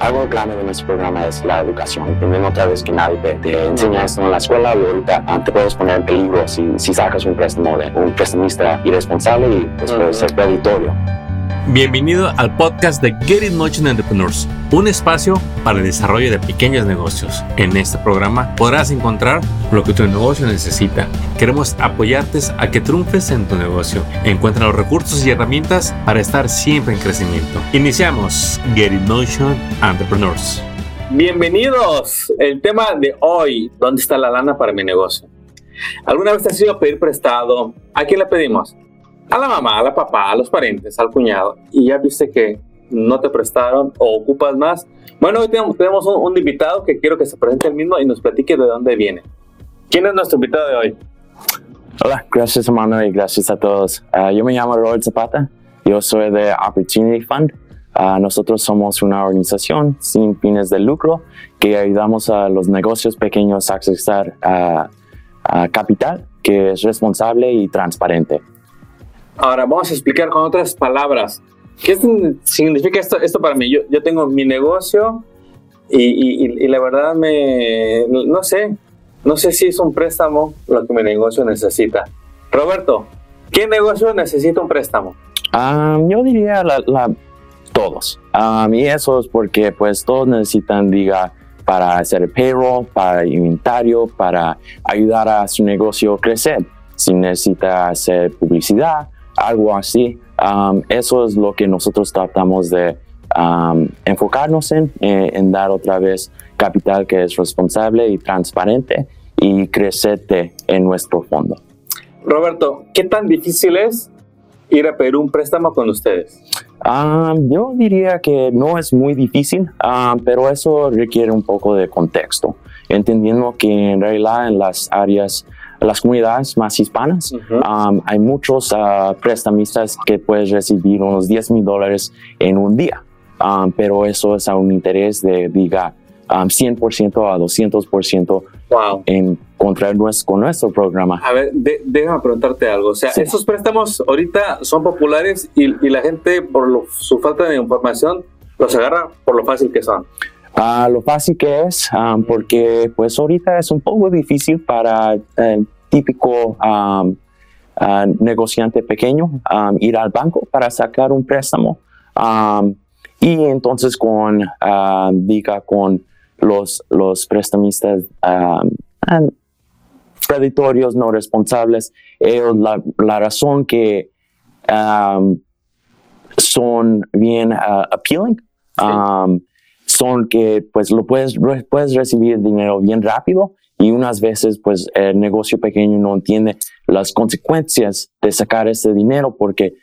algo clave de nuestro programa es la educación. Primero, otra vez que nadie te, enseña esto en la escuela y ahorita ah, te puedes poner en peligro si, si sacas un préstamo de un prestamista irresponsable y pues, puede ser preditorio. Bienvenido al podcast de Get It Motion Entrepreneurs, un espacio para el desarrollo de pequeños negocios. En este programa podrás encontrar lo que tu negocio necesita. Queremos apoyarte a que triunfes en tu negocio. Encuentra los recursos y herramientas para estar siempre en crecimiento. Iniciamos Get It Motion Entrepreneurs. Bienvenidos. El tema de hoy, ¿dónde está la lana para mi negocio? ¿Alguna vez te has ido a pedir prestado? ¿A quién le pedimos? A la mamá, a la papá, a los parientes, al cuñado, y ya viste que no te prestaron o ocupas más. Bueno, hoy tenemos, un, invitado que quiero que se presente el mismo y nos platique de dónde viene. ¿Quién es nuestro invitado de hoy? Hola, gracias hermano y gracias a todos. Ah, yo me llamo Robert Zapata, yo soy de Opportunity Fund. Uh, nosotros somos una organización sin fines de lucro que ayudamos a los negocios pequeños a accesar a capital que es responsable y transparente. Ahora vamos a explicar con otras palabras. ¿Qué significa esto, esto para mí? Yo, yo tengo mi negocio y, y, la verdad me... No sé, no sé si es un préstamo lo que mi negocio necesita. Roberto, ¿qué negocio necesita un préstamo? Ah, yo diría la, todos. Um, y eso es porque pues todos necesitan, diga, para hacer payroll, para inventario, para ayudar a su negocio a crecer. Si necesita hacer publicidad, algo así. Um, eso es lo que nosotros tratamos de um, enfocarnos en, eh, en, dar otra vez capital que es responsable y transparente y crecerte en nuestro fondo. Roberto, ¿qué tan difícil es ir a pedir un préstamo con ustedes? Um, yo diría que no es muy difícil, pero eso requiere un poco de contexto, entendiendo que en realidad en las áreas las comunidades más hispanas. Um, hay muchos uh, prestamistas que puedes recibir unos 10 mil dólares en un día, um, pero eso es a un interés de, diga, 100% um, a 200% wow. en contra nuestro, con nuestro programa. A ver, déjame preguntarte algo. O sea, esos préstamos ahorita son populares y, la gente, por su falta de información, los agarra por lo fácil que son. Uh, lo fácil que es, porque pues ahorita es un poco difícil para el típico negociante pequeño ir al banco para sacar un préstamo. y entonces con, diga, con los, los prestamistas creditorios no responsables, ellos la, la razón que son bien uh, appealing son que pues lo puedes, puedes recibir dinero bien rápido y unas veces pues el negocio pequeño no entiende las consecuencias de sacar ese dinero porque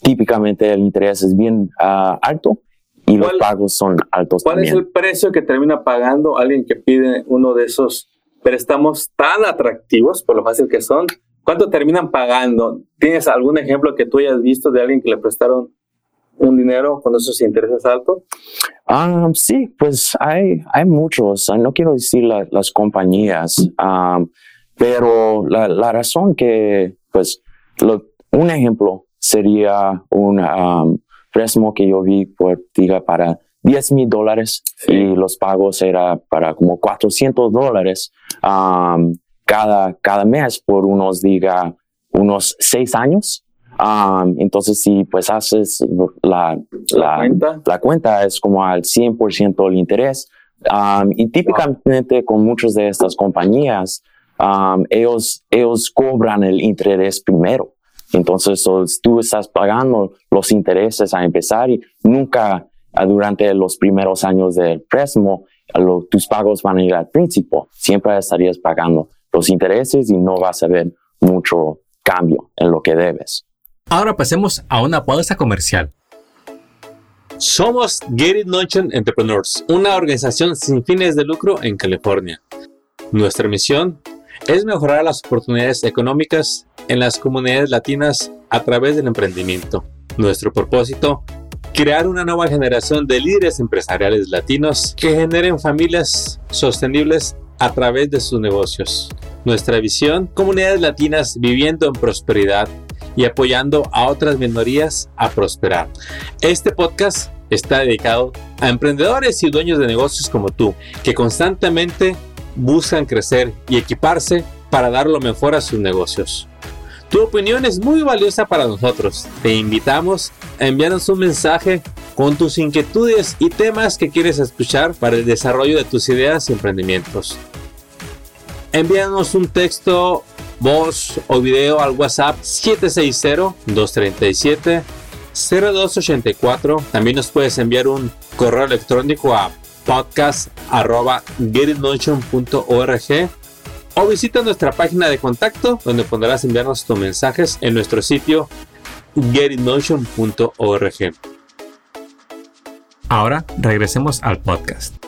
típicamente el interés es bien ah, alto y los pagos son altos ¿Cuál es el precio que termina pagando alguien que pide uno de esos préstamos tan atractivos por lo fácil que son? ¿Cuánto terminan pagando? ¿Tienes algún ejemplo que tú hayas visto de alguien que le prestaron un dinero con esos intereses altos? Um, sí, pues hay, hay muchos, no quiero decir las compañías, um, pero la, la, razón que, pues, un ejemplo sería un um, préstamo que yo vi, por, diga, para 10 mil dólares y los pagos era para como 400 dólares cada, cada mes por unos, diga, unos seis años. Um, entonces, si pues haces la, la, cuenta? la cuenta, es como al 100% el interés. Um, y típicamente con muchas de estas compañías, um, ellos, ellos cobran el interés primero. Entonces, tú estás pagando los intereses a empezar y nunca ah, durante los primeros años del préstamo tus pagos van a ir al principio. Siempre estarías pagando los intereses y no vas a ver mucho cambio en lo que debes. Ahora pasemos a una pausa comercial. Somos Get It Entrepreneurs, una organización sin fines de lucro en California. Nuestra misión es mejorar las oportunidades económicas en las comunidades latinas a través del emprendimiento. Nuestro propósito, crear una nueva generación de líderes empresariales latinos que generen familias sostenibles a través de sus negocios. Nuestra visión, comunidades latinas viviendo en prosperidad y apoyando a otras minorías a prosperar. Este podcast está dedicado a emprendedores y dueños de negocios como tú, que constantemente buscan crecer y equiparse para dar lo mejor a sus negocios. Tu opinión es muy valiosa para nosotros. Te invitamos a enviarnos un mensaje con tus inquietudes y temas que quieres escuchar para el desarrollo de tus ideas y emprendimientos. Envíanos un texto, voz o video al WhatsApp 760-237-0284. También nos puedes enviar un correo electrónico a podcast.getinotion.org o visita nuestra página de contacto donde podrás enviarnos tus mensajes en nuestro sitio getinotion.org. Ahora regresemos al podcast.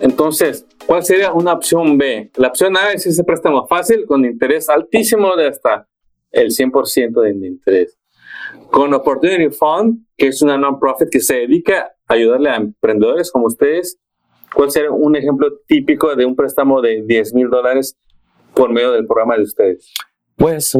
Entonces, ¿cuál sería una opción B? La opción A es ese préstamo fácil con interés altísimo de hasta el 100% de interés. Con Opportunity Fund, que es una non-profit que se dedica a ayudarle a emprendedores como ustedes, ¿cuál sería un ejemplo típico de un préstamo de 10 mil dólares por medio del programa de ustedes? Pues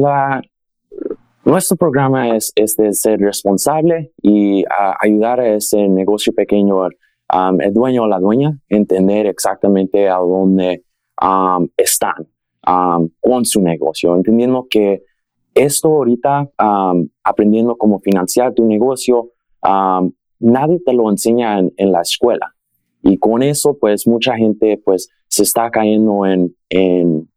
nuestro programa es, es de ser responsable y ayudar a ese negocio pequeño, um, el dueño o la dueña, entender exactamente a dónde um, están um, con su negocio, entendiendo que esto ahorita, aprendiendo cómo financiar tu negocio, nadie te lo enseña en, en, la escuela. Y con eso, pues mucha gente pues se está cayendo en, en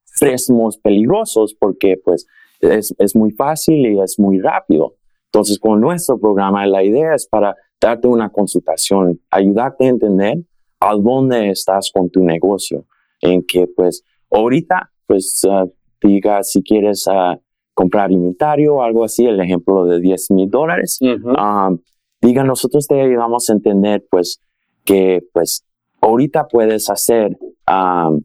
peligrosos porque pues es, es muy fácil y es muy rápido. Entonces, con nuestro programa, la idea es para darte una consultación, ayudarte a entender a dónde estás con tu negocio, en que pues ahorita, pues uh, diga si quieres uh, comprar inventario o algo así, el ejemplo de 10 mil dólares, um, diga nosotros te ayudamos a entender pues que pues ahorita puedes hacer, um,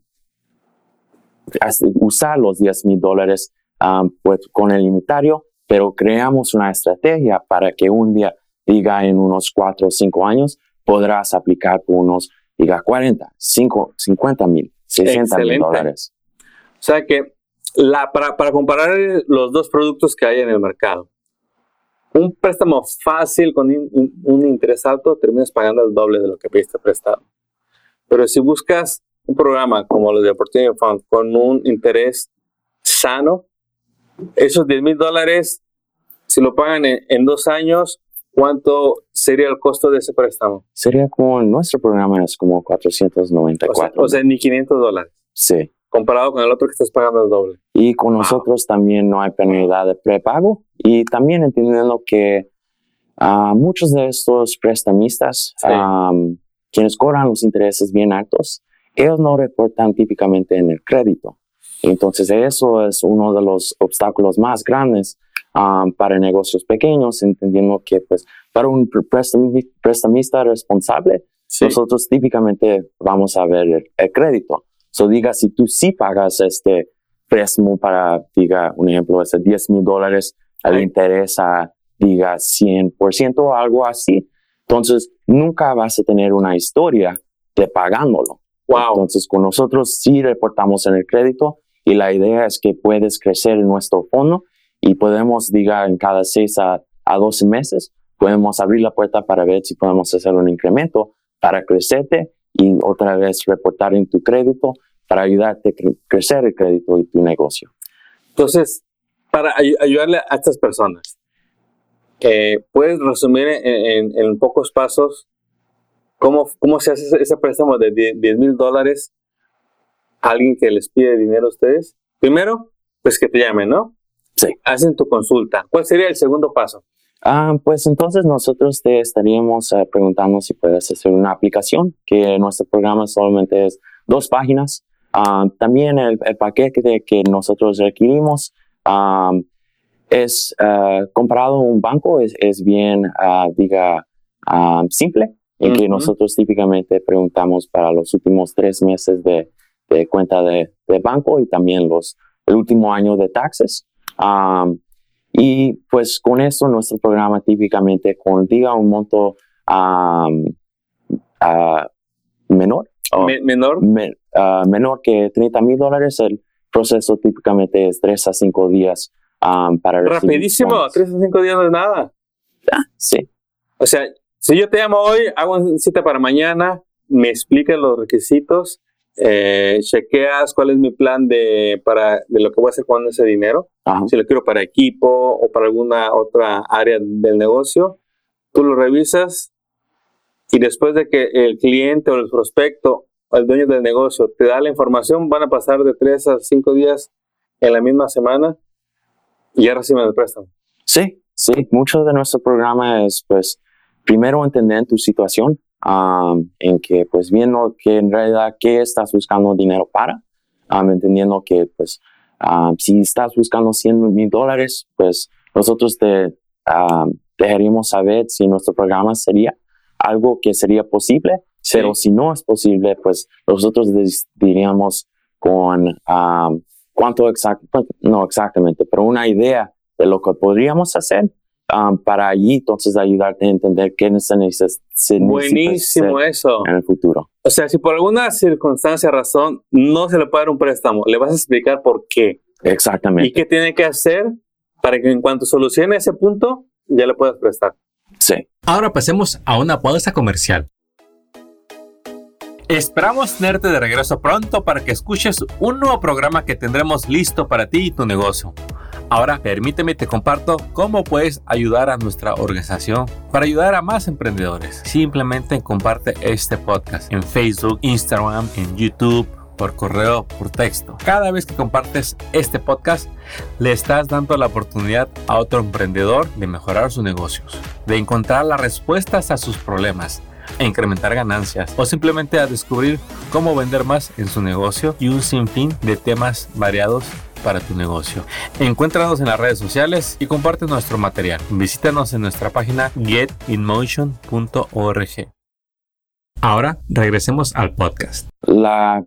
usar los 10 mil dólares Um, pues con el inventario, pero creamos una estrategia para que un día, diga en unos cuatro o cinco años, podrás aplicar por unos, diga 40, 5, 50 mil, 60 mil dólares. O sea que la, para, para comparar los dos productos que hay en el mercado, un préstamo fácil con un, interés alto, terminas pagando el doble de lo que pediste prestado. Pero si buscas un programa como los de Opportunity Fund con un interés sano, esos 10 mil dólares, si lo pagan en, dos años, ¿cuánto sería el costo de ese préstamo? Sería como nuestro programa es como 494. O sea, ni 500 dólares. Sí. Comparado con el otro que estás pagando el doble. Y con nosotros también no hay penalidad de prepago. Y también entendiendo que uh, muchos de estos prestamistas, quienes cobran los intereses bien altos, ellos no reportan típicamente en el crédito. Entonces eso es uno de los obstáculos más grandes um, para negocios pequeños, entendiendo que pues para un prestamista responsable, nosotros típicamente vamos a ver el, crédito. So diga, si tú sí pagas este préstamo para, diga, un ejemplo, ese 10 mil dólares, le interesa, diga, 100% o algo así, entonces nunca vas a tener una historia de pagándolo. Wow. Entonces, con nosotros sí reportamos en el crédito, y la idea es que puedes crecer en nuestro fondo y podemos, diga, en cada 6 a, a 12 meses, podemos abrir la puerta para ver si podemos hacer un incremento para crecerte y otra vez reportar en tu crédito para ayudarte a crecer el crédito y tu negocio. Entonces, para ayudarle a estas personas, eh, ¿puedes resumir en, pocos pasos cómo, cómo se hace ese préstamo de 10 mil dólares alguien que les pide dinero a ustedes, primero, pues que te llamen, ¿no? Sí. Hacen tu consulta. ¿Cuál sería el segundo paso? Ah, pues entonces nosotros te estaríamos eh, preguntando si puedes hacer una aplicación, que nuestro programa solamente es dos páginas. Ah, también el, paquete que nosotros requerimos ah, es comparado a un banco, es, es bien, diga, simple, en que nosotros típicamente preguntamos para los últimos tres meses de, de cuenta de, banco y también los, el último año de taxes. Y pues con eso nuestro programa típicamente con diga un monto menor. menor. menor que 30 mil dólares, el proceso típicamente es 3 a 5 días para Rapidísimo, 3 a 5 días no es nada. sí. O sea, Si yo te llamo hoy, hago una cita para mañana, me explicas los requisitos, eh, chequeas cuál es mi plan de, para, de lo que voy a hacer con ese dinero, Ajá. si lo quiero para equipo o para alguna otra área del negocio, tú lo revisas y después de que el cliente o el prospecto o el dueño del negocio te da la información, van a pasar de tres a cinco días en la misma semana y ya reciben el préstamo. Sí, sí. Mucho de nuestro programa es, pues, primero entender tu situación, um, en que, pues, viendo que en realidad qué estás buscando dinero para, um, entendiendo que, pues, um, si estás buscando 100 mil dólares, pues, nosotros te um, dejaríamos saber si nuestro programa sería algo que sería posible, Sí. pero si no es posible, pues, nosotros diríamos con um, cuánto exacto, no exactamente, pero una idea de lo que podríamos hacer um, para allí entonces ayudarte a entender qué se necesita, Buenísimo eso. en el futuro. O sea, si por alguna circunstancia, razón, no se le puede dar un préstamo, le vas a explicar por qué y Exactamente. qué tiene que hacer para que en cuanto solucione ese punto, ya le puedas prestar. Sí. Ahora pasemos a una pausa comercial. Esperamos tenerte de regreso pronto para que escuches un nuevo programa que tendremos listo para ti y tu negocio. Ahora permíteme te comparto cómo puedes ayudar a nuestra organización para ayudar a más emprendedores. Simplemente comparte este podcast en Facebook, Instagram, en YouTube, por correo, por texto. Cada vez que compartes este podcast, le estás dando la oportunidad a otro emprendedor de mejorar sus negocios, de encontrar las respuestas a sus problemas, a incrementar ganancias o simplemente a descubrir cómo vender más en su negocio y un sinfín de temas variados para tu negocio. Encuéntranos en las redes sociales y comparte nuestro material. Visítanos en nuestra página getinmotion.org. Ahora regresemos al podcast. La,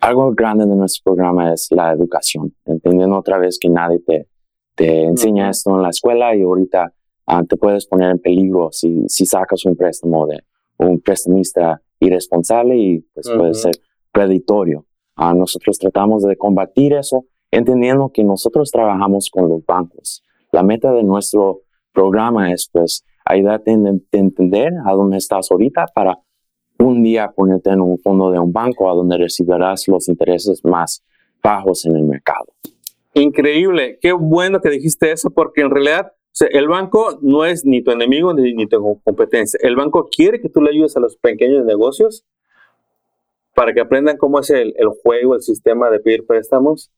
algo grande de nuestro programa es la educación, entendiendo otra vez que nadie te, te enseña esto en la escuela y ahorita ah, te puedes poner en peligro si, si sacas un préstamo de un prestamista irresponsable y pues puede Ujú. ser preditorio. Ah, nosotros tratamos de combatir eso, entendiendo que nosotros trabajamos con los bancos. La meta de nuestro programa es pues ayudarte a entender a dónde estás ahorita para un día ponerte en un fondo de un banco a donde recibirás los intereses más bajos en el mercado. Increíble, qué bueno que dijiste eso, porque en realidad o sea, el banco no es ni tu enemigo ni, ni tu competencia. El banco quiere que tú le ayudes a los pequeños negocios para que aprendan cómo es el, el juego, el sistema de pedir préstamos,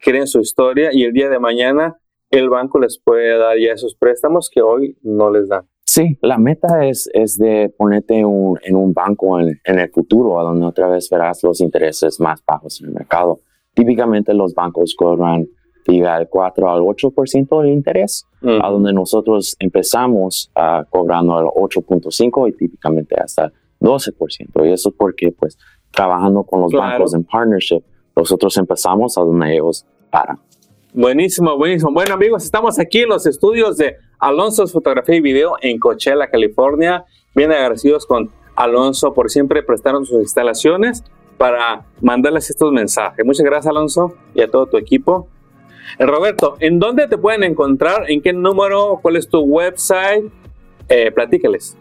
creen su historia y el día de mañana el banco les puede dar ya esos préstamos que hoy no les dan. Sí, la meta es, es de ponerte un- en un banco en, en el futuro, a donde otra vez verás los intereses más bajos en el mercado. Típicamente los bancos cobran diga, el 4 al 8% de interés, a donde nosotros empezamos ah, cobrando el 8.5 y típicamente hasta 12%. Y eso es porque, pues, trabajando con los Claro. bancos en partnership, nosotros empezamos a donde ellos paran. Buenísimo, buenísimo. Bueno, amigos, estamos aquí en los estudios de Alonso's Fotografía y Video en Coachella, California. Bien agradecidos con Alonso por siempre prestarnos sus instalaciones para mandarles estos mensajes. Muchas gracias, Alonso, y a todo tu equipo. Eh, Roberto, ¿en dónde te pueden encontrar? ¿En qué número? ¿Cuál es tu website? Eh, platícales.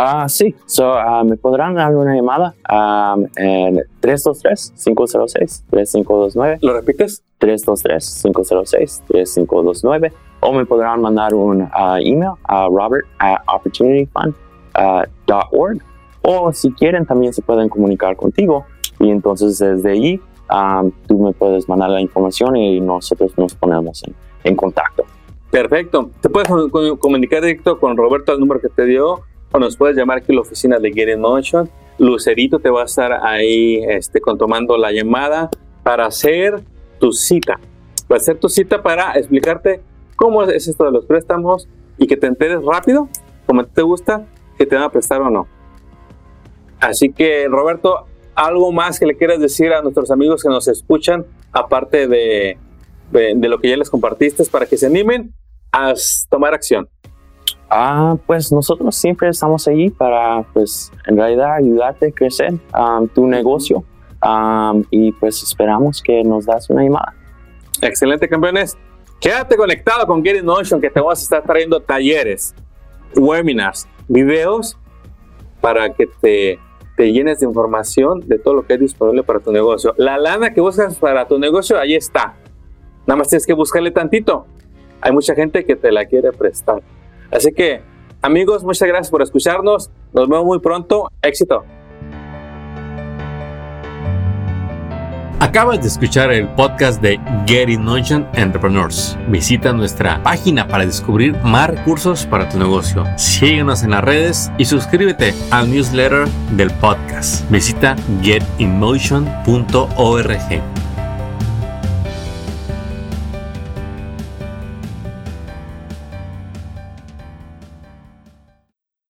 Ah, sí, so, ah, me podrán dar una llamada um, en 323-506-3529, ¿Lo repites? 323-506-3529, o me podrán mandar un ah, email a robert at opportunityfund.org, o si quieren también se pueden comunicar contigo, y entonces desde ahí um, tú me puedes mandar la información y nosotros nos ponemos en, en contacto. Perfecto. Te puedes com- com- comunicar directo con Roberto al número que te dio o nos puedes llamar aquí a la oficina de Get in Motion. Lucerito te va a estar ahí este, tomando la llamada para hacer tu cita. Va a ser tu cita para explicarte cómo es esto de los préstamos y que te enteres rápido, como te gusta, que te van a prestar o no. Así que, Roberto, algo más que le quieras decir a nuestros amigos que nos escuchan, aparte de, de, de lo que ya les compartiste, para que se animen a tomar acción. Ah, pues nosotros siempre estamos allí para, pues, en realidad ayudarte a crecer um, tu negocio um, y pues esperamos que nos das una llamada. Excelente, campeones. Quédate conectado con Get in Motion, que te vamos a estar trayendo talleres, webinars, videos para que te, te llenes de información de todo lo que es disponible para tu negocio. La lana que buscas para tu negocio, ahí está. Nada más tienes que buscarle tantito. Hay mucha gente que te la quiere prestar. Así que, amigos, muchas gracias por escucharnos. Nos vemos muy pronto. Éxito. Acabas de escuchar el podcast de Get in Motion Entrepreneurs. Visita nuestra página para descubrir más recursos para tu negocio. Síguenos en las redes y suscríbete al newsletter del podcast. Visita getinmotion.org.